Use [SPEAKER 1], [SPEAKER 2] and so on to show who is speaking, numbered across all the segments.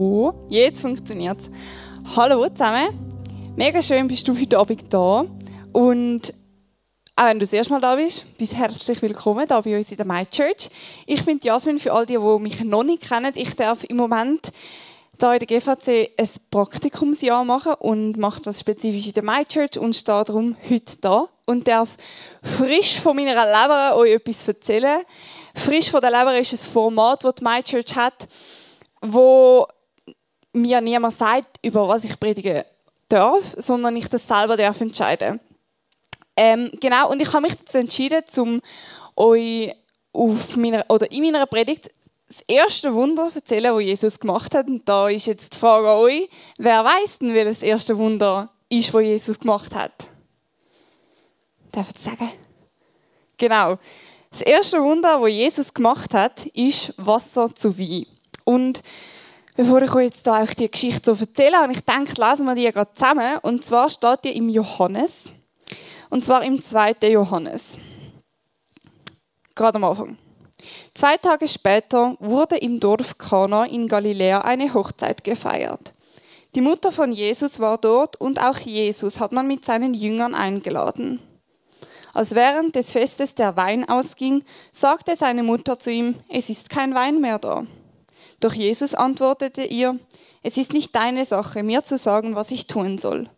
[SPEAKER 1] Oh, jetzt funktioniert es. Hallo zusammen. Mega schön bist du heute Abend da. Und auch wenn du das erste Mal da bist, bist herzlich willkommen hier bei uns in der My Church. Ich bin Jasmin, für all die, die mich noch nicht kennen. Ich darf im Moment hier in der GVC ein Praktikumsjahr machen und mache das spezifisch in der My Church und stehe darum heute da und darf frisch von meiner Leber euch etwas erzählen. Frisch von der Leber ist ein Format, das die My Church hat, wo mir niemand sagt, über was ich predige darf, sondern ich das selber darf entscheiden. Ähm, genau, und ich habe mich dazu entschieden, um euch auf meiner, oder in meiner Predigt das erste Wunder zu erzählen, das Jesus gemacht hat. Und da ist jetzt die Frage an euch, wer weiß denn, welches erste Wunder ist, das Jesus gemacht hat? Darf ich sagen? Genau. Das erste Wunder, das Jesus gemacht hat, ist Wasser zu Wein. Und bevor ich euch jetzt da auch die Geschichte so erzähle, habe ich gedacht, lesen wir die gerade zusammen. Und zwar steht die im Johannes. Und zwar im 2. Johannes. Gerade am Anfang. Zwei Tage später wurde im Dorf Kana in Galiläa eine Hochzeit gefeiert. Die Mutter von Jesus war dort und auch Jesus hat man mit seinen Jüngern eingeladen. Als während des Festes der Wein ausging, sagte seine Mutter zu ihm, es ist kein Wein mehr da. Doch Jesus antwortete ihr, es ist nicht deine Sache, mir zu sagen, was ich tun soll.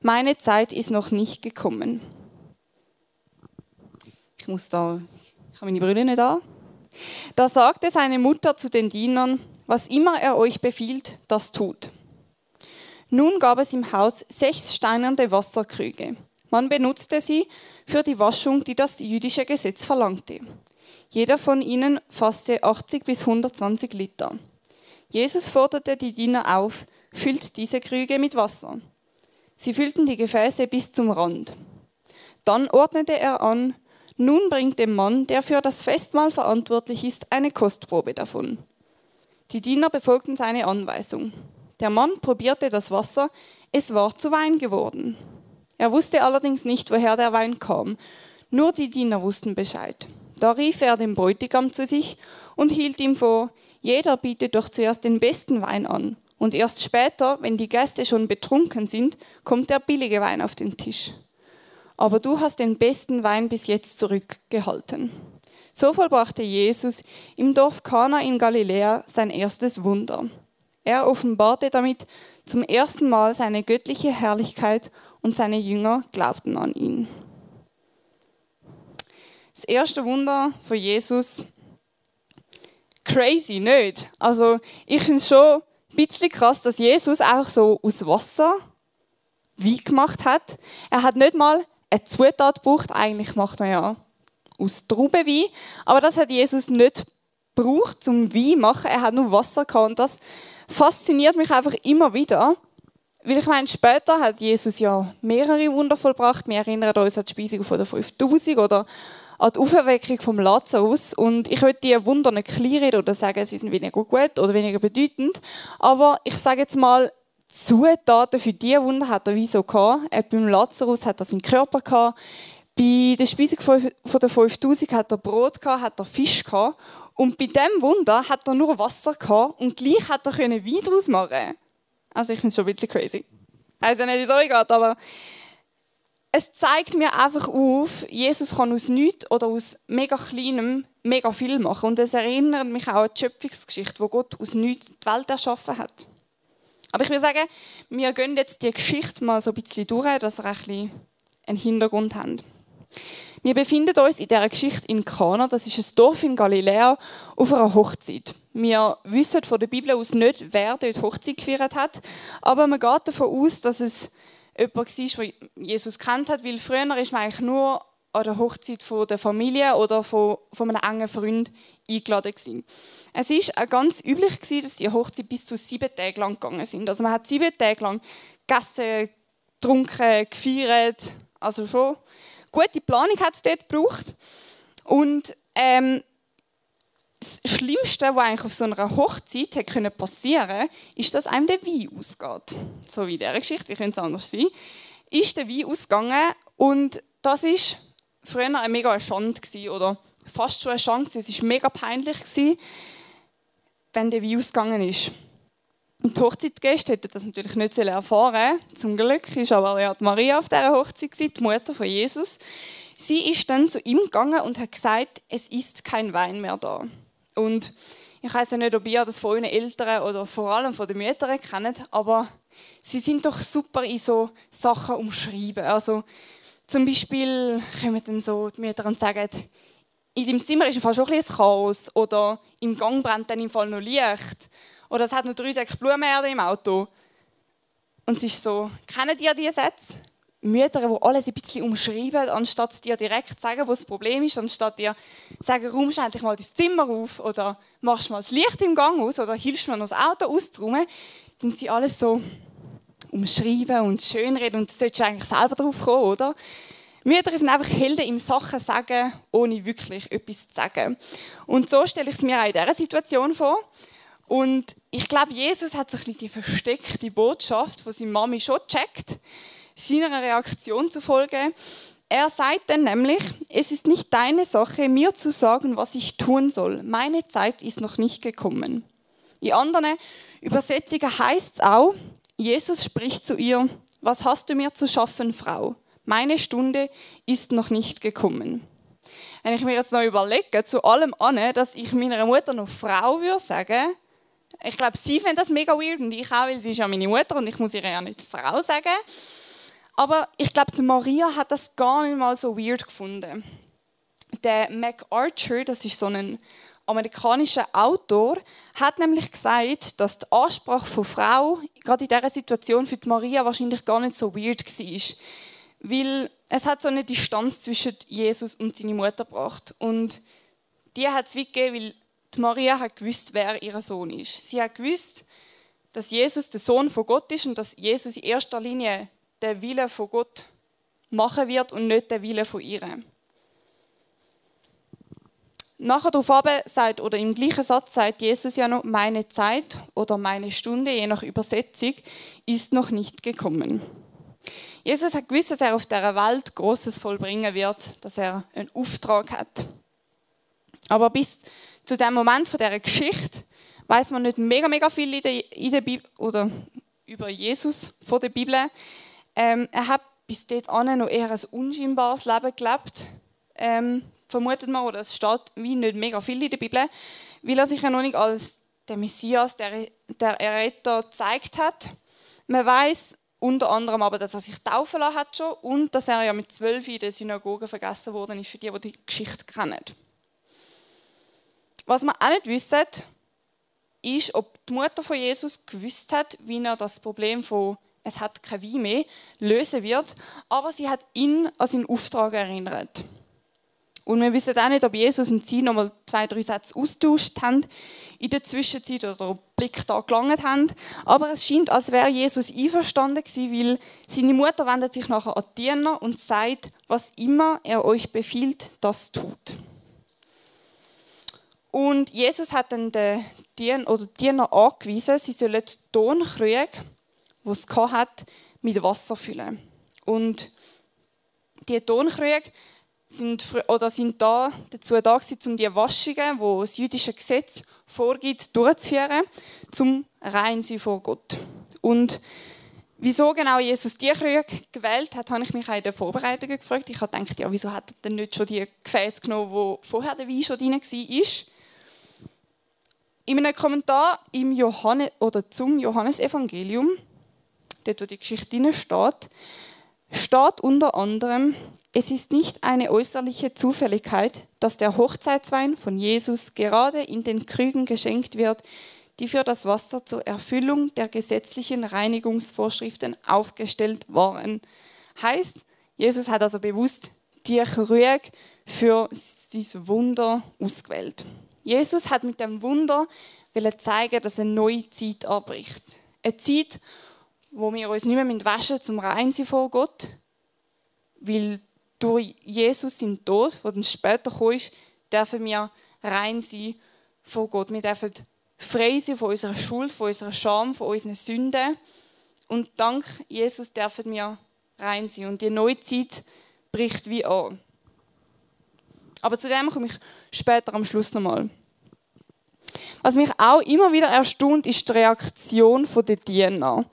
[SPEAKER 1] Meine Zeit ist noch nicht gekommen. Ich muss da, ich habe meine Brille nicht da. Da sagte seine Mutter zu den Dienern, was immer er euch befiehlt, das tut. Nun gab es im Haus sechs steinerne Wasserkrüge. Man benutzte sie für die Waschung, die das jüdische Gesetz verlangte. Jeder von ihnen fasste 80 bis 120 Liter. Jesus forderte die Diener auf, füllt diese Krüge mit Wasser. Sie füllten die Gefäße bis zum Rand. Dann ordnete er an, nun bringt dem Mann, der für das Festmahl verantwortlich ist, eine Kostprobe davon. Die Diener befolgten seine Anweisung. Der Mann probierte das Wasser, es war zu Wein geworden. Er wusste allerdings nicht, woher der Wein kam, nur die Diener wussten Bescheid. Da rief er den Bräutigam zu sich und hielt ihm vor, jeder bietet doch zuerst den besten Wein an, und erst später, wenn die Gäste schon betrunken sind, kommt der billige Wein auf den Tisch. Aber du hast den besten Wein bis jetzt zurückgehalten. So vollbrachte Jesus im Dorf Kana in Galiläa sein erstes Wunder. Er offenbarte damit zum ersten Mal seine göttliche Herrlichkeit und seine Jünger glaubten an ihn. Das erste Wunder von Jesus, crazy, nicht? Also ich finde es schon ein bisschen krass, dass Jesus auch so aus Wasser Wein gemacht hat. Er hat nicht mal eine Zutat gebraucht, eigentlich macht man ja aus Traubenwein, aber das hat Jesus nicht gebraucht zum Wein machen, er hat nur Wasser gehabt und das fasziniert mich einfach immer wieder. Weil ich meine, später hat Jesus ja mehrere Wunder vollbracht. Wir erinnern uns an die Speisung von der 5000 oder an die Auferweckung vom Lazarus. Und ich will diese Wunder nicht kleinreden oder sagen, sie sind weniger gut oder weniger bedeutend. Aber ich sage jetzt mal, Zutaten für diese Wunder hat er wieso gehabt. Beim Lazarus hat er seinen Körper gehabt. Bei der Speisung von der 5000 hat er Brot gehabt, hat er Fisch gehabt. Und bei diesem Wunder hat er nur Wasser gehabt und gleich hat er Wein daraus machen Also ich finde es schon ein bisschen crazy. Ich ja nicht, wie es euch geht, aber es zeigt mir einfach auf, Jesus kann aus nichts oder aus mega kleinem mega viel machen. Und es erinnert mich auch an die Schöpfungsgeschichte, wo Gott aus nichts die Welt erschaffen hat. Aber ich will sagen, wir gehen jetzt die Geschichte mal so ein bisschen durch, dass wir ein bisschen einen Hintergrund haben. Wir befinden uns in dieser Geschichte in Kana, das ist ein Dorf in Galiläa, auf einer Hochzeit. Wir wissen von der Bibel aus nicht, wer dort Hochzeit gefeiert hat, aber man geht davon aus, dass es jemand war, der Jesus kennt hat, weil früher ist man eigentlich nur an der Hochzeit der Familie oder von, einem engen Freund eingeladen. Es ist auch ganz üblich dass die Hochzeit bis zu sieben Tage lang gegangen sind. Also man hat sieben Tage lang gegessen, getrunken, gefeiert, also schon gute Planung hat es dort gebraucht. Und ähm, das Schlimmste, was eigentlich auf so einer Hochzeit hätte passieren können, ist, dass einem der Wein ausgeht. So wie in dieser Geschichte, wie könnte es anders sein? Ist der Wein ausgegangen und das war früher eine mega Schande oder fast schon eine Chance. Es war mega peinlich, wenn der Wein ausgegangen ist. Und die Hochzeitsgäste hätten das natürlich nicht erfahren Zum Glück ist aber ja Maria auf dieser Hochzeit, die Mutter von Jesus. Sie ist dann zu ihm gegangen und hat gesagt, es ist kein Wein mehr da. Und ich weiß ja nicht, ob ihr das von euren Eltern oder vor allem von den Müttern kennt, aber sie sind doch super in so Sachen umschreiben. Also zum Beispiel kommen dann so die Mütter und sagen, in deinem Zimmer ist fast schon ein Chaos oder im Gang brennt dann im Fall noch Licht oder es hat noch drei Säcke Blumenerde im Auto. Und es ist so, kennen ihr diese Sätze? Mütter, die alles ein bisschen umschreiben, anstatt dir direkt zu sagen, wo das Problem ist, anstatt dir zu sagen, räumst endlich mal dein Zimmer auf oder machst mal das Licht im Gang aus oder hilfst mir das Auto auszuräumen, dann sie alles so umschreiben und schönreden und du solltest eigentlich selber drauf kommen, oder? Mütter sind einfach Helden im Sachen sagen, ohne wirklich etwas zu sagen. Und so stelle ich es mir auch in dieser Situation vor. Und ich glaube, Jesus hat sich die versteckte Botschaft von seiner Mami schon gecheckt, seiner Reaktion zu folgen. Er sagt dann nämlich, es ist nicht deine Sache, mir zu sagen, was ich tun soll. Meine Zeit ist noch nicht gekommen. In anderen Übersetzungen heißt es auch, Jesus spricht zu ihr, was hast du mir zu schaffen, Frau? meine Stunde ist noch nicht gekommen. Wenn ich mir jetzt noch überlege, zu allem an, dass ich meiner Mutter noch Frau würde sagen, ich glaube, sie findet das mega weird und ich auch, weil sie ist ja meine Mutter und ich muss ihr ja nicht Frau sagen. Aber ich glaube, Maria hat das gar nicht mal so weird gefunden. Der Mac Archer, das ist so ein amerikanischer Autor, hat nämlich gesagt, dass die Ansprache von Frau gerade in dieser Situation für Maria wahrscheinlich gar nicht so weird war weil es hat so eine Distanz zwischen Jesus und seiner Mutter gebracht. Und die hat es gegeben, weil die Maria hat gewusst, wer ihr Sohn ist. Sie hat gewusst, dass Jesus der Sohn von Gott ist und dass Jesus in erster Linie den Wille von Gott machen wird und nicht den Wille von ihr. Nachher darauf sagt, oder im gleichen Satz sagt Jesus ja noch, meine Zeit oder meine Stunde, je nach Übersetzung, ist noch nicht gekommen. Jesus hat gewusst, dass er auf dieser Welt Großes vollbringen wird, dass er einen Auftrag hat. Aber bis zu dem Moment von dieser Geschichte weiß man nicht mega, mega viel in der, in der Bibel oder über Jesus von der Bibel. Ähm, er hat bis dahin noch eher ein unscheinbares Leben gelebt, ähm, vermutet man, oder es steht wie nicht mega viel in der Bibel, weil er sich ja noch nicht als der Messias, der, der Erretter gezeigt hat. Man weiß unter anderem aber, dass er sich taufen lassen hat schon und dass er ja mit zwölf in der Synagoge vergessen worden ist, für die, die die Geschichte kennen. Was wir auch nicht wissen, ist, ob die Mutter von Jesus gewusst hat, wie er das Problem von «es hat kein Wein mehr» lösen wird, aber sie hat ihn an seinen Auftrag erinnert. Und wir wissen auch nicht, ob Jesus und sie nochmal zwei, drei Sätze austauscht haben in der Zwischenzeit oder ob Blick da gelangt haben. Aber es scheint, als wäre Jesus einverstanden gewesen, weil seine Mutter wendet sich nachher an die Diener und sagt, was immer er euch befiehlt, das tut. Und Jesus hat dann den Diener, oder Diener angewiesen, sie sollen die Tonkrüge, die es hat, mit Wasser füllen. Und die Tonkrüge sind, oder sind da, dazu da gewesen, um die Waschungen, die das jüdische Gesetz vorgibt, durchzuführen, zum rein sein vor Gott. Und wieso genau Jesus die Krüge gewählt hat, habe ich mich auch in den Vorbereitungen gefragt. Ich habe gedacht, ja, wieso hat er denn nicht schon die Gefäße genommen, wo vorher der Wein schon drin war? In einem Kommentar im Johannes, oder zum Johannesevangelium, dort wo die Geschichte steht, steht unter anderem, es ist nicht eine äußerliche Zufälligkeit, dass der Hochzeitswein von Jesus gerade in den Krügen geschenkt wird, die für das Wasser zur Erfüllung der gesetzlichen Reinigungsvorschriften aufgestellt waren. Heißt, Jesus hat also bewusst die Krüge für dieses Wunder ausgewählt. Jesus hat mit dem Wunder zeigen, dass eine neue Zeit anbricht. Eine Zeit, wo wir uns nicht mehr waschen zum rein sein vor Gott, weil durch Jesus sein Tod, der dann später kam, dürfen wir rein sein vor Gott. Wir dürfen frei sein von unserer Schuld, von unserer Scham, von unseren Sünden. Und dank Jesus dürfen wir rein sein. Und die neue Zeit bricht wie an. Aber zu dem komme ich später am Schluss nochmal. Was mich auch immer wieder erstaunt, ist die Reaktion der Diener.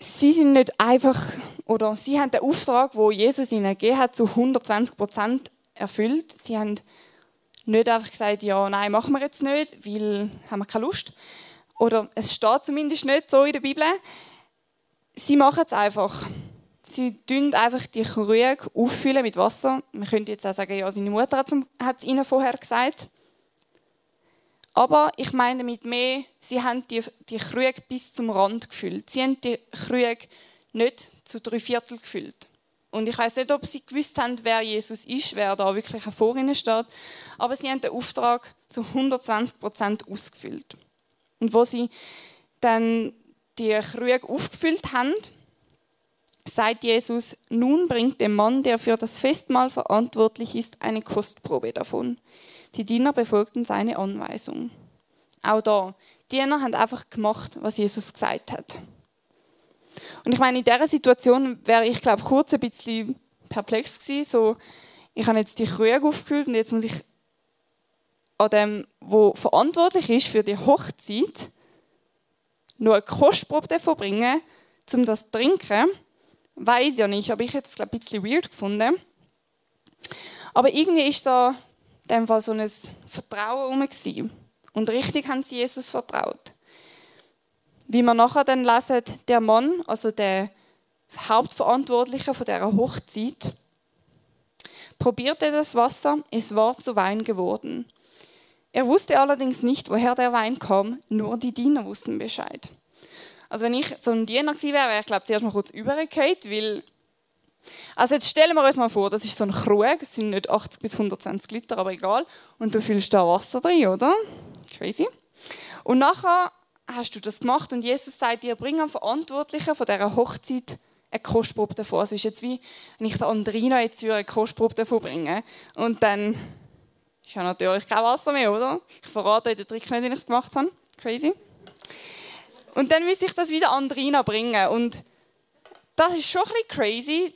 [SPEAKER 1] Sie sind nicht einfach, oder sie haben den Auftrag, wo Jesus ihnen gegeben hat, zu 120 Prozent erfüllt. Sie haben nicht einfach gesagt, ja, nein, machen wir jetzt nicht, weil haben wir keine Lust. Oder es steht zumindest nicht so in der Bibel. Sie machen es einfach. Sie tun einfach die Krüge auffüllen mit Wasser. Man könnte jetzt auch sagen, ja, seine Mutter hat es ihnen vorher gesagt. Aber ich meine damit mehr, sie haben die, die Krüge bis zum Rand gefüllt. Sie haben die Krüge nicht zu drei Viertel gefüllt. Und ich weiß nicht, ob sie gewusst haben, wer Jesus ist, wer da wirklich vor ihnen steht. Aber sie haben den Auftrag zu 120 Prozent ausgefüllt. Und wo sie dann die Krüge aufgefüllt haben, sagt Jesus, nun bringt dem Mann, der für das Festmahl verantwortlich ist, eine Kostprobe davon. Die Diener befolgten seine Anweisung. Auch da, die Diener haben einfach gemacht, was Jesus gesagt hat. Und ich meine, in dieser Situation wäre ich, glaube kurz ein bisschen perplex gewesen. So, ich habe jetzt die Krüge aufgefüllt und jetzt muss ich an dem, wo verantwortlich ist für die Hochzeit, nur eine Kostprobe davon bringen, um das zu trinken. Weiß ja nicht, aber ich hätte es glaube ein bisschen weird gefunden. Aber irgendwie ist da in dem Fall so ein Vertrauen herum. Und richtig haben sie Jesus vertraut. Wie wir nachher dann lesen, der Mann, also der Hauptverantwortliche von dieser Hochzeit, probierte das Wasser, es war zu Wein geworden. Er wusste allerdings nicht, woher der Wein kam, nur die Diener wussten Bescheid. Also wenn ich ein Diener gewesen wäre, wäre ich glaube zuerst mal kurz übergefallen, weil also jetzt stellen wir uns mal vor, das ist so ein Krug, es sind nicht 80 bis 120 Liter, aber egal, und du füllst da Wasser drin, oder? Crazy. Und nachher hast du das gemacht und Jesus sagt dir, bring am Verantwortlichen von dieser Hochzeit eine Kostprobe davor. Es ist jetzt wie, wenn ich der Andrina jetzt eine Kostprobe davor bringe und dann ist ja natürlich kein Wasser mehr, oder? Ich verrate euch den Trick nicht, wie ich es gemacht habe. Crazy. Und dann muss ich das wieder Andrina bringen und das ist schon ein bisschen crazy,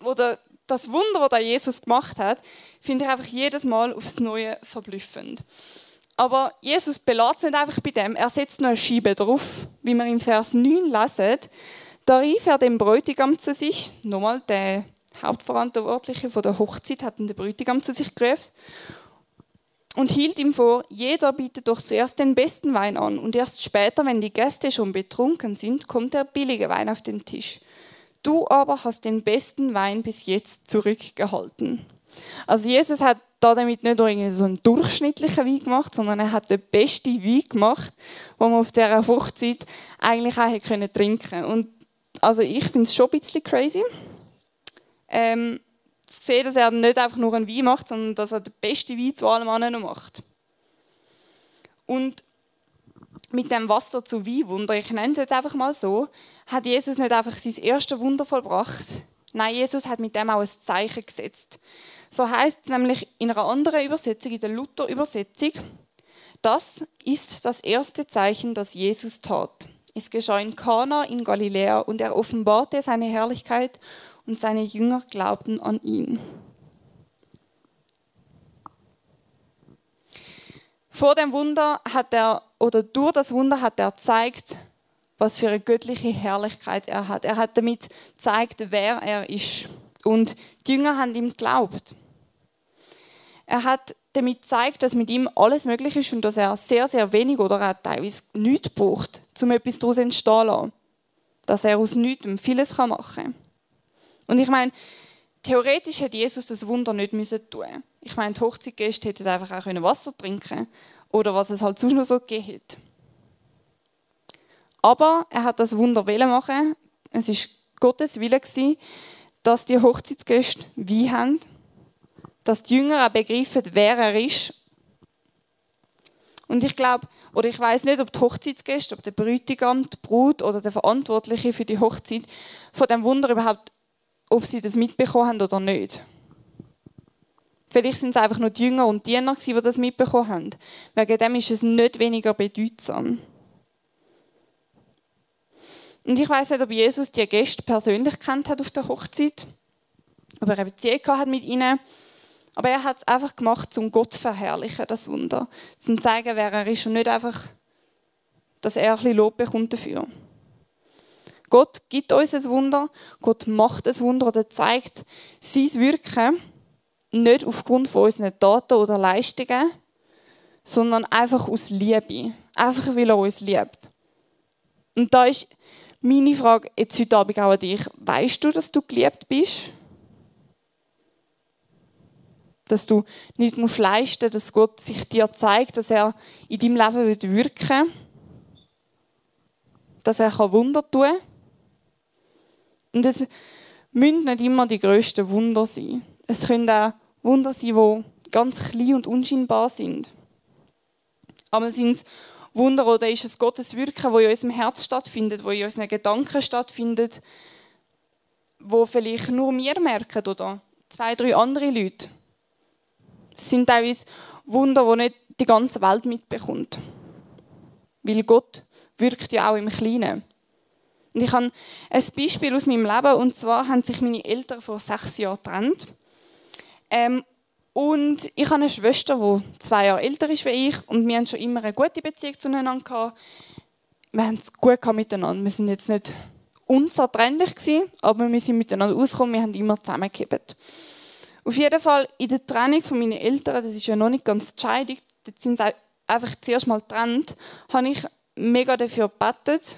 [SPEAKER 1] wo der, das Wunder, das Jesus gemacht hat, finde ich einfach jedes Mal aufs Neue verblüffend. Aber Jesus belässt nicht einfach bei dem, er setzt noch eine Schiebe drauf, wie wir im Vers 9 lesen. Da rief er den Bräutigam zu sich, nochmal der Hauptverantwortliche von der Hochzeit hat den Bräutigam zu sich gerufen und hielt ihm vor, jeder bietet doch zuerst den besten Wein an und erst später, wenn die Gäste schon betrunken sind, kommt der billige Wein auf den Tisch. Du aber hast den besten Wein bis jetzt zurückgehalten. Also Jesus hat da damit nicht nur so einen durchschnittlichen Wein gemacht, sondern er hat den besten Wein gemacht, den man auf dieser Hochzeit eigentlich auch hätte können trinken Und also ich finde es schon ein bisschen crazy. Ähm, zu sehen, dass er nicht einfach nur einen Wein macht, sondern dass er den besten Wein zu allem anderen macht. Und mit dem Wasser zu Weinwunder, ich nenne es jetzt einfach mal so, hat Jesus nicht einfach sein erstes Wunder vollbracht. Nein, Jesus hat mit dem auch ein Zeichen gesetzt. So heißt es nämlich in einer anderen Übersetzung, in der Luther-Übersetzung, das ist das erste Zeichen, das Jesus tat. Es geschah in Kana in Galiläa und er offenbarte seine Herrlichkeit und seine Jünger glaubten an ihn. Vor dem Wunder hat er, oder durch das Wunder hat er gezeigt, was für eine göttliche Herrlichkeit er hat. Er hat damit gezeigt, wer er ist. Und die Jünger haben ihm geglaubt. Er hat damit gezeigt, dass mit ihm alles möglich ist und dass er sehr, sehr wenig oder auch teilweise nichts braucht, um etwas daraus entstehen zu lassen. Dass er aus nichts vieles machen kann. Und ich meine, theoretisch hätte Jesus das Wunder nicht müssen tun Ich meine, die Hochzeitgäste hätten einfach auch Wasser trinken oder was es halt sonst noch so gegeben hätte. Aber er hat das Wunder machen. Es ist Gottes Wille dass die Hochzeitsgäste Wein haben dass die Jünger auch begreifen, wer er ist. Und ich glaube, oder ich weiß nicht, ob die Hochzeitsgäste, ob der Bräutigam, die Brut oder der Verantwortliche für die Hochzeit von dem Wunder überhaupt, ob sie das mitbekommen haben oder nicht. Vielleicht sind es einfach nur die Jünger und die Diener, die das mitbekommen haben. Wegen dem ist es nicht weniger bedeutsam. Und ich weiß nicht, ob Jesus die Gäste persönlich kennt hat auf der Hochzeit, ob er eine Beziehung hat mit ihnen Aber er hat es einfach gemacht, um Gott zu verherrlichen, das Wunder. Zum zu zeigen, wer er ist und nicht einfach, dass er ein bisschen Lob bekommt dafür. Gott gibt uns ein Wunder, Gott macht ein Wunder oder zeigt sein Wirken nicht aufgrund von unseren Taten oder Leistungen, sondern einfach aus Liebe. Einfach, weil er uns liebt. Und da ist meine Frage jetzt heute Abend auch an dich. Weißt du, dass du geliebt bist? Dass du nicht musst leisten musst, dass Gott sich dir zeigt, dass er in deinem Leben wirken will. Dass er Wunder tun kann. Und es müssen nicht immer die grössten Wunder sein. Es können auch Wunder sein, die ganz klein und unscheinbar sind. Aber sind es Wunder oder ist es Gottes Wirken, wo in unserem Herz stattfindet, wo in unseren Gedanken stattfindet, wo vielleicht nur wir merken oder zwei, drei andere Leute. Es sind teilweise Wunder, die nicht die ganze Welt mitbekommt. Weil Gott wirkt ja auch im Kleinen. Und ich habe ein Beispiel aus meinem Leben, und zwar haben sich meine Eltern vor sechs Jahren getrennt. Ähm, und ich habe eine Schwester, die zwei Jahre älter ist wie ich und wir haben schon immer eine gute Beziehung zueinander gehabt. Wir haben es gut miteinander. Wir sind jetzt nicht unzertrennlich gewesen, aber wir sind miteinander ausgekommen, wir haben immer zusammengehebt. Auf jeden Fall in der Trennung von meinen Eltern, das ist ja noch nicht ganz die Scheidung, dort sind sie einfach zuerst mal getrennt, habe ich mega dafür gebetet,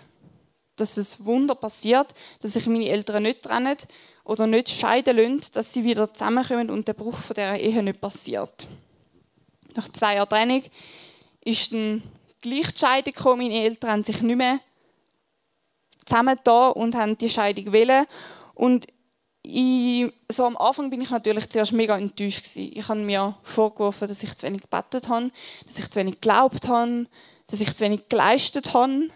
[SPEAKER 1] dass es Wunder passiert, dass sich meine Eltern nicht trennen oder nicht scheiden lassen, dass sie wieder zusammenkommen und der Bruch von dieser Ehe nicht passiert. Nach zwei Jahren Trennung ist dann gleich die Scheidung gekommen. Meine Eltern haben sich nicht mehr zusammen und haben die Scheidung wählen. Und ich, so am Anfang bin ich natürlich zuerst mega enttäuscht gewesen. Ich habe mir vorgeworfen, dass ich zu wenig gebetet habe, dass ich zu wenig geglaubt habe, dass ich zu wenig geleistet habe.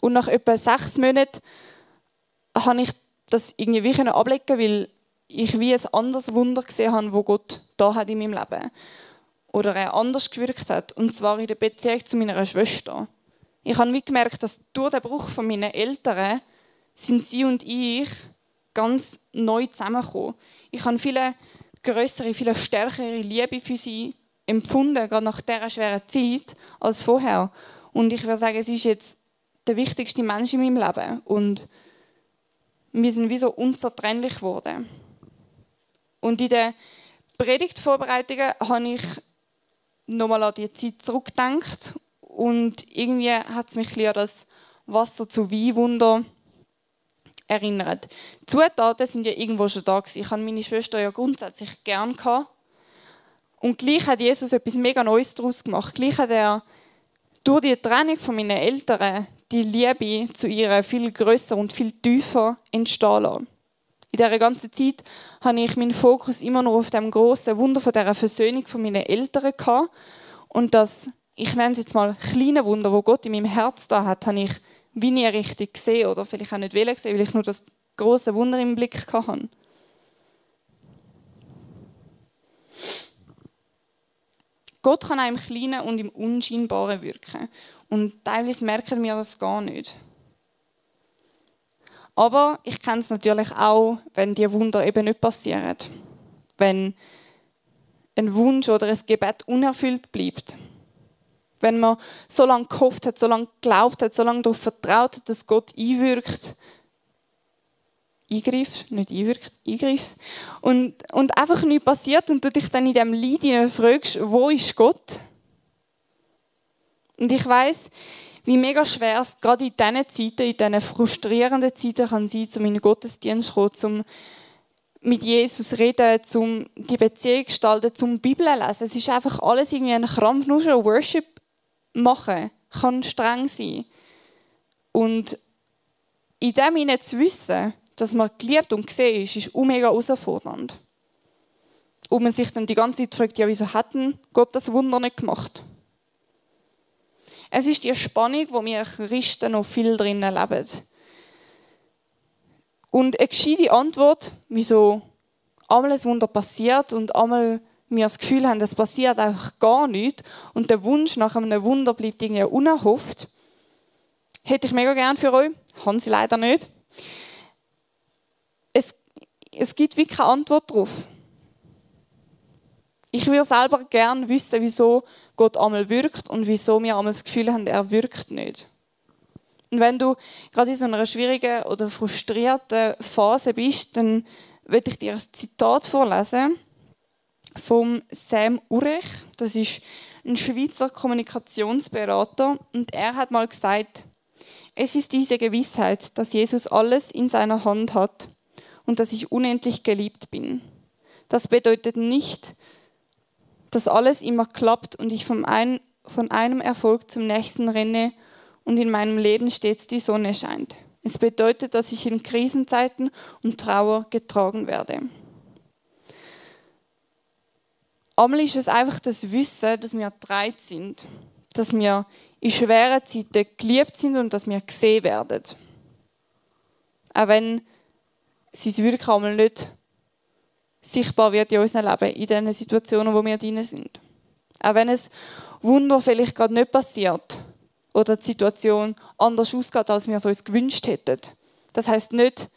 [SPEAKER 1] Und nach etwa sechs Monaten habe ich das irgendwie wie ablegen weil ich wie ein anderes Wunder gesehen habe, wo Gott da hat in meinem Leben. Oder er anders gewirkt hat. Und zwar in der Beziehung zu meiner Schwester. Ich habe wie gemerkt, dass durch den Bruch von meinen Eltern sind sie und ich ganz neu zusammengekommen. Ich habe viele größere, viele stärkere Liebe für sie empfunden, gerade nach dieser schweren Zeit, als vorher. Und ich würde sagen, sie ist jetzt der wichtigste Mensch in meinem Leben. Und wir sind wie so unzertrennlich geworden. Und in den Predigtvorbereitungen habe ich nochmal an die Zeit zurückgedacht und irgendwie hat es mich an das Wasser zu Weinwunder erinnert. Die Zutaten sind ja irgendwo schon da gewesen. Ich habe meine Schwester ja grundsätzlich gern. Und gleich hat Jesus etwas mega Neues daraus gemacht. Gleich hat er durch die Trennung von meinen Eltern die Liebe zu ihr viel größer und viel tiefer entstehen lassen. In dieser ganzen Zeit habe ich meinen Fokus immer noch auf dem großen Wunder von dieser Versöhnung von meinen Eltern. Und das, ich nenne es jetzt mal kleine Wunder, wo Gott in meinem Herz da hat, habe ich wie nie richtig gesehen oder vielleicht auch nicht gesehen, weil ich nur das große Wunder im Blick hatte. Gott kann auch im Kleinen und im Unscheinbaren wirken. Und teilweise merken wir das gar nicht. Aber ich kenne es natürlich auch, wenn die Wunder eben nicht passieren. Wenn ein Wunsch oder ein Gebet unerfüllt bleibt. Wenn man so lange gehofft hat, so lange geglaubt hat, so lange darauf vertraut hat, dass Gott einwirkt, eingreift, nicht einwirkt, eingreifst. Und, und einfach nichts passiert und du dich dann in diesem Leid fragst, wo ist Gott? Und ich weiß, wie mega schwer es gerade in diesen Zeiten, in diesen frustrierenden Zeiten kann sein, um in den Gottesdienst zu kommen, um mit Jesus reden, um die Beziehung zu gestalten, zum Bibel lesen. Es ist einfach alles irgendwie ein Krampf, nur schon Worship machen kann streng sein. Und in dem hinein zu wissen, dass man geliebt und gesehen ist, ist mega herausfordernd. Und man sich dann die ganze Zeit fragt, ja, wieso hat denn Gott das Wunder nicht gemacht? Es ist die Spannung, wo wir Christen noch viel drinnen leben. Und eine gescheite Antwort, wieso einmal ein Wunder passiert und einmal wir das Gefühl haben, es passiert einfach gar nichts und der Wunsch nach einem Wunder bleibt irgendwie unerhofft, hätte ich mega gern für euch, haben sie leider nicht es, gibt wirklich keine Antwort darauf. Ich würde selber gerne wissen, wieso Gott einmal wirkt und wieso wir einmal das Gefühl haben, er wirkt nicht. Und wenn du gerade in so einer schwierigen oder frustrierten Phase bist, dann würde ich dir ein Zitat vorlesen vom Sam Urech. Das ist ein Schweizer Kommunikationsberater und er hat mal gesagt, es ist diese Gewissheit, dass Jesus alles in seiner Hand hat und dass ich unendlich geliebt bin. Das bedeutet nicht, dass alles immer klappt und ich von, ein, von einem Erfolg zum nächsten renne und in meinem Leben stets die Sonne scheint. Es bedeutet, dass ich in Krisenzeiten und Trauer getragen werde. Einmal ist es einfach das Wissen, dass wir dreit sind, dass wir in schweren Zeiten geliebt sind und dass wir gesehen werden. Auch wenn sie wirklich einmal nicht sichtbar wird in unserem Leben, in den Situationen, wo wir drin sind. Auch wenn es Wunder vielleicht gerade nicht passiert oder die Situation anders ausgeht, als wir es uns gewünscht hätten. Das heißt nicht,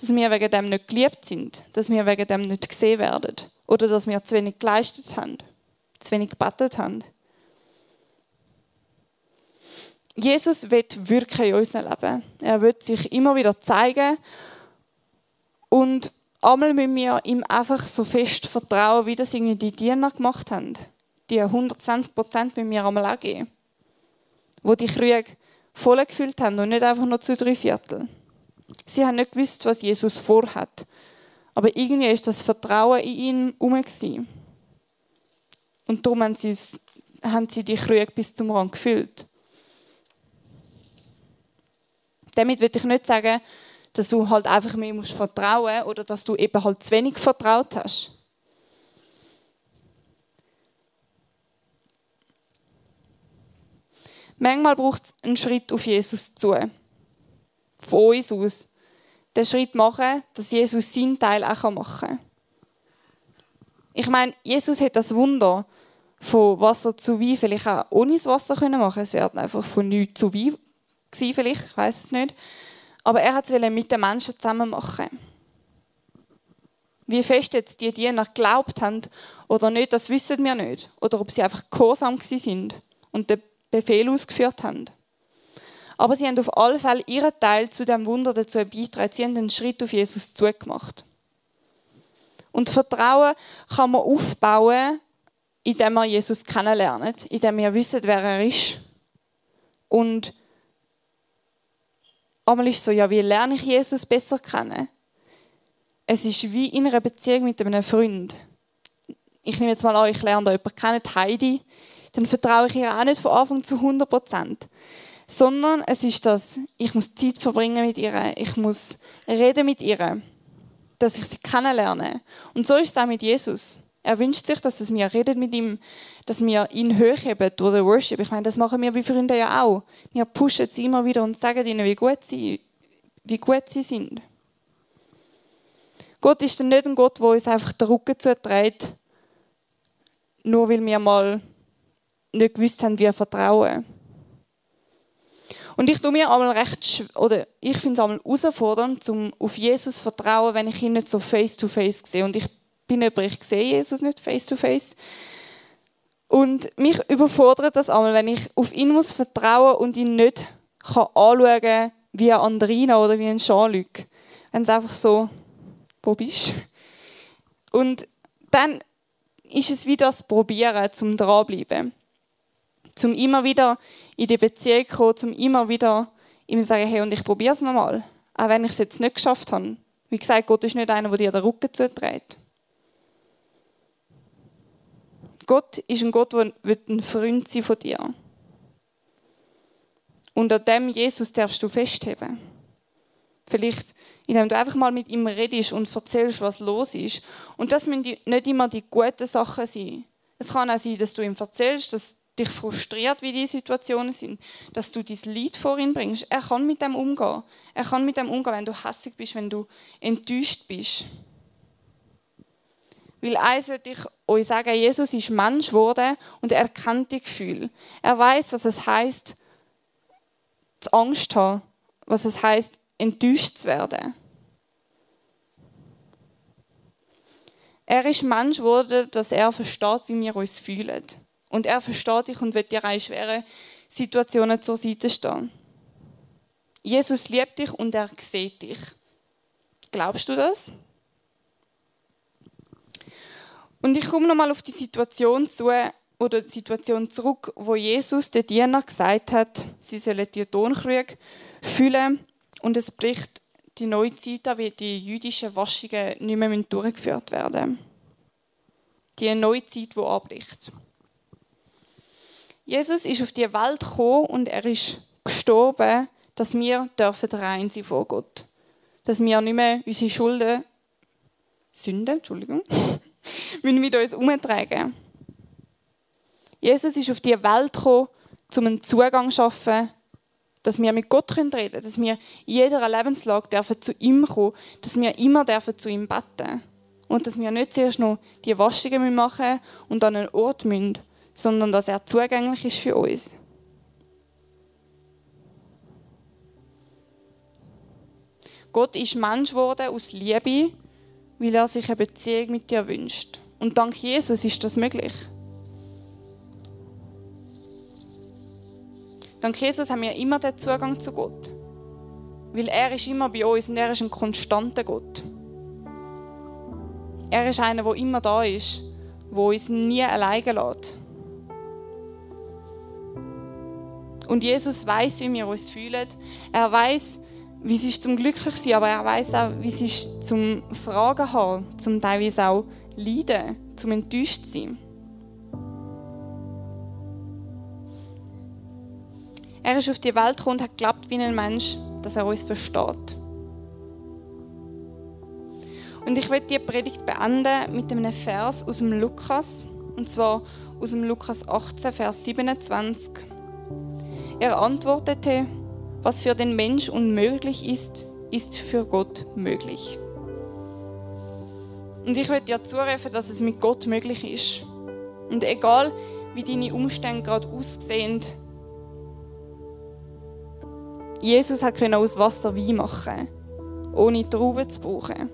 [SPEAKER 1] dass wir wegen dem nicht geliebt sind, dass wir wegen dem nicht gesehen werden oder dass wir zu wenig geleistet haben, zu wenig gebetet haben. Jesus wird wirken in unserem Leben. Er wird sich immer wieder zeigen und einmal müssen wir ihm einfach so fest vertrauen, wie das irgendwie die Diener gemacht haben. Die 120 Prozent müssen wir einmal angeben. Wo die Krüge voll gefüllt haben und nicht einfach nur zu drei Viertel. Sie haben nicht gewusst, was Jesus vorhat. Aber irgendwie ist das Vertrauen in ihn herum. Und darum haben sie, haben sie die Krüge bis zum Rand gefüllt. Damit würde ich nicht sagen, dass du halt einfach mehr musst vertrauen oder dass du eben halt zu wenig vertraut hast. Manchmal braucht es einen Schritt auf Jesus zu. Von uns aus. Den Schritt machen, dass Jesus seinen Teil auch machen kann. Ich meine, Jesus hat das Wunder von Wasser zu Wein vielleicht auch ohne das Wasser machen können Es wäre einfach von nichts zu Wein gewesen, vielleicht, ich weiß es nicht. Aber er hat es mit den Menschen zusammen machen. Wie fest jetzt die Diener geglaubt haben oder nicht, das wissen wir nicht. Oder ob sie einfach gehorsam sind und den Befehl ausgeführt haben. Aber sie haben auf alle Fälle ihren Teil zu dem Wunder dazu beigetragen. Sie haben einen Schritt auf Jesus zugemacht. Und Vertrauen kann man aufbauen, indem wir Jesus kennenlernen, indem wir wissen, wer er ist. Und einmal ist es so, ja, wie lerne ich Jesus besser kennen? Es ist wie in einer Beziehung mit einem Freund. Ich nehme jetzt mal an, ich lerne da jemanden kennen, Heidi, dann vertraue ich ihr auch nicht von Anfang zu 100 Prozent. Sondern es ist das, ich muss Zeit verbringen mit ihr, ich muss reden mit ihr, dass ich sie kennenlerne. Und so ist es auch mit Jesus. Er wünscht sich, dass wir reden mit ihm, dass wir ihn hochheben durch den Worship. Ich meine, das machen wir bei Freunden ja auch. Wir pushen sie immer wieder und sagen ihnen, wie gut sie, wie gut sie sind. Gott ist dann nicht ein Gott, der uns einfach den Rücken zuträgt, nur weil wir mal nicht gewusst haben, wie wir vertrauen. Und ich tue mir einmal recht, oder ich finde es einmal herausfordernd, um auf Jesus zu vertrauen, wenn ich ihn nicht so face to face sehe. Und ich bin aber ich sehe Jesus nicht face to face. Und mich überfordert das einmal, wenn ich auf ihn muss vertrauen und ihn nicht kann anschauen kann wie ein Andrina oder wie ein Jean-Luc. Wenn es einfach so, wo bist Und dann ist es wie das Probieren, zum dranbleiben. Zum immer wieder in die Beziehung kommen, zum immer wieder ihm sagen, hey, und ich probiere es nochmal. Auch wenn ich es jetzt nicht geschafft habe. Wie gesagt, Gott ist nicht einer, der dir den Rücken zuträgt. Gott ist ein Gott, der ein Freund sein von dir. Und an dem Jesus darfst du festheben. Vielleicht, indem du einfach mal mit ihm redest und erzählst, was los ist. Und das müssen nicht immer die guten Sachen sein. Es kann auch sein, dass du ihm erzählst, dass dich frustriert, wie die Situationen sind, dass du dein Lied vor ihn bringst. Er kann mit dem umgehen. Er kann mit dem umgehen, wenn du hässlich bist, wenn du enttäuscht bist. Weil eins würde ich euch sagen, Jesus ist Mensch geworden und er kennt die Gefühle. Er weiß, was es heißt, Angst zu haben, was es heißt, enttäuscht zu werden. Er ist Mensch geworden, dass er versteht, wie wir uns fühlen. Und er versteht dich und wird dir in schweren Situationen zur Seite stehen. Jesus liebt dich und er sieht dich. Glaubst du das? Und ich komme nochmal auf die Situation zu, oder die Situation zurück, wo Jesus den Diener gesagt hat, sie sollen die Tonkrüge füllen und es bricht die neue Zeit an, wie die jüdischen Waschungen nicht mehr durchgeführt werden Die neue Zeit, die anbricht. Jesus ist auf die Welt gekommen und er ist gestorben, dass wir dürfen rein sein vor Gott. Dass wir nicht mehr unsere Schulden, Sünden, Entschuldigung, müssen mit uns umtragen. Jesus ist auf die Welt gekommen, um einen Zugang zu schaffen, dass wir mit Gott reden können, dass wir in jeder Lebenslage dürfen zu ihm kommen, dass wir immer dürfen zu ihm beten und dass wir nicht zuerst noch die Waschungen machen und an einen Ort müssen, sondern dass er zugänglich ist für uns. Gott ist Mensch geworden aus Liebe, weil er sich eine Beziehung mit dir wünscht. Und dank Jesus ist das möglich. Dank Jesus haben wir immer den Zugang zu Gott. Weil er ist immer bei uns und er ist ein konstanter Gott. Er ist einer, der immer da ist, wo uns nie alleine lässt. Und Jesus weiß, wie wir uns fühlen. Er weiß, wie es ist zum glücklich sein, aber er weiß auch, wie es ist zum Fragen haben, zum teilweise auch leiden, zum enttäuscht sein. Er ist auf die Welt gekommen und hat geglaubt wie ein Mensch, dass er uns versteht. Und ich werde die Predigt beenden mit einem Vers aus dem Lukas, und zwar aus dem Lukas 18, Vers 27. Er antwortete, was für den Mensch unmöglich ist, ist für Gott möglich. Und ich möchte dir zurufen, dass es mit Gott möglich ist. Und egal, wie deine Umstände gerade aussehen, Jesus hat aus Wasser Wein machen, ohne Trauben zu brauchen.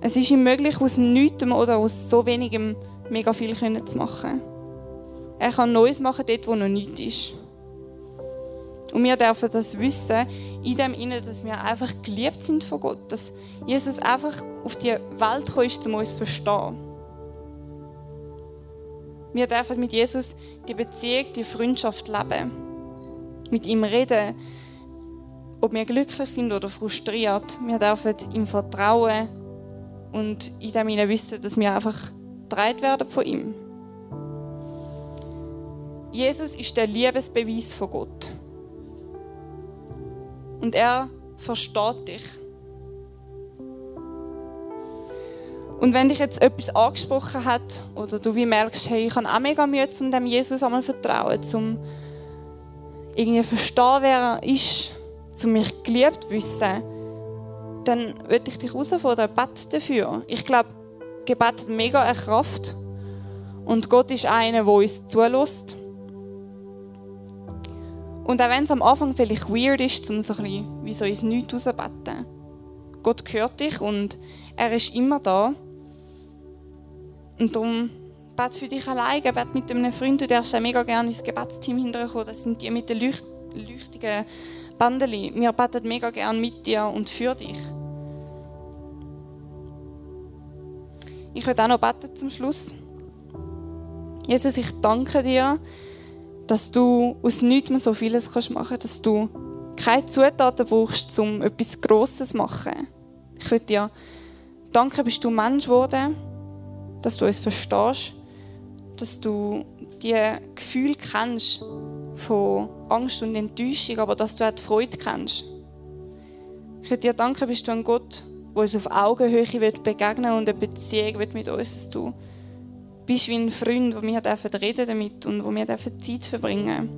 [SPEAKER 1] Es ist ihm möglich, aus nichts oder aus so wenigem mega viel zu machen. Er kann Neues machen, dort, wo noch nichts ist. Und wir dürfen das wissen, in dem Innen, dass wir einfach geliebt sind von Gott. Dass Jesus einfach auf die Welt gekommen ist, um uns zu verstehen. Wir dürfen mit Jesus die Beziehung, die Freundschaft leben mit ihm reden, ob wir glücklich sind oder frustriert. Wir dürfen ihm vertrauen und in dem wissen, dass wir einfach getragen werden von ihm. Jesus ist der Liebesbeweis von Gott. Und er versteht dich. Und wenn dich jetzt etwas angesprochen hat oder du wie merkst, hey, ich habe auch mega Mühe, um dem Jesus einmal vertrauen, um irgendwie verstehen, wer er ist, zu mich geliebt wissen, dann würde ich dich herausfordern, bett dafür. Ich glaube, Gebet hat mega eine Kraft. Und Gott ist einer, der uns zulässt. Und auch wenn es am Anfang vielleicht weird ist, um so ein bisschen wie so Nichts rauszubeten. Gott hört dich und er ist immer da. Und darum Bet für dich alleine, bet mit einem Freund, du darfst auch mega gerne ins Gebetsteam hinterkommen. Das sind die mit den leucht leuchtigen Bändeli. Wir beten mega gerne mit dir und für dich. Ich würde auch noch beten zum Schluss. Jesus, ich danke dir, dass du aus nichts mehr so vieles machen kannst, dass du keine Zutaten brauchst, um etwas Grosses zu machen. Ich würde dir danken, bist du Mensch geworden, dass du uns verstehst dass du die Gefühle kennst von Angst und Enttäuschung, aber dass du auch die Freude kennst. Ich würde dir danken, bist du ein Gott, der uns auf Augenhöhe wird begegnen und eine Beziehung wird mit uns, dass du bist wie ein Freund, wo wir dürfen reden damit und wo wir Zeit verbringen.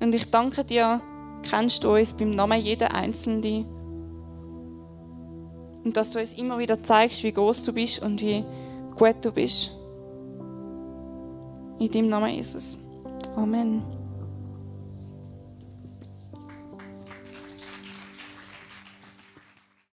[SPEAKER 1] Und ich danke dir, kennst du uns beim Namen jeder Einzelne und dass du uns immer wieder zeigst, wie groß du bist und wie gut du bist. In deinem Namen, Jesus. Amen.